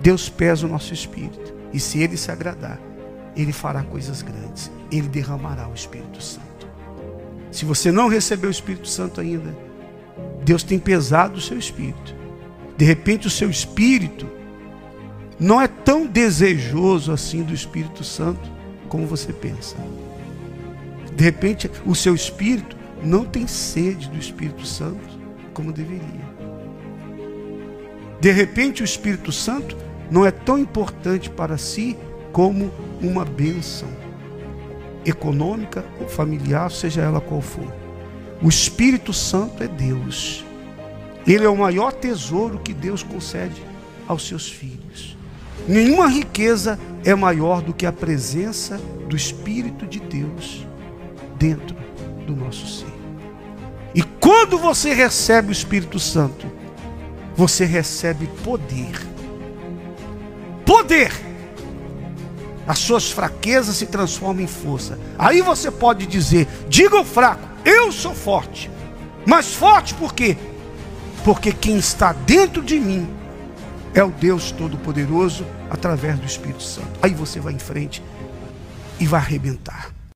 Deus pesa o nosso espírito. E se ele se agradar, ele fará coisas grandes. Ele derramará o Espírito Santo. Se você não recebeu o Espírito Santo ainda, Deus tem pesado o seu espírito. De repente, o seu espírito não é tão desejoso assim do Espírito Santo como você pensa. De repente, o seu espírito não tem sede do Espírito Santo como deveria. De repente, o Espírito Santo não é tão importante para si como uma bênção econômica ou familiar, seja ela qual for. O Espírito Santo é Deus. Ele é o maior tesouro que Deus concede aos seus filhos. Nenhuma riqueza é maior do que a presença do Espírito de Deus dentro do nosso ser. E quando você recebe o Espírito Santo, você recebe poder. Poder! As suas fraquezas se transformam em força. Aí você pode dizer: diga ao fraco, eu sou forte. Mas forte por quê? Porque quem está dentro de mim é o Deus Todo-Poderoso através do Espírito Santo. Aí você vai em frente e vai arrebentar.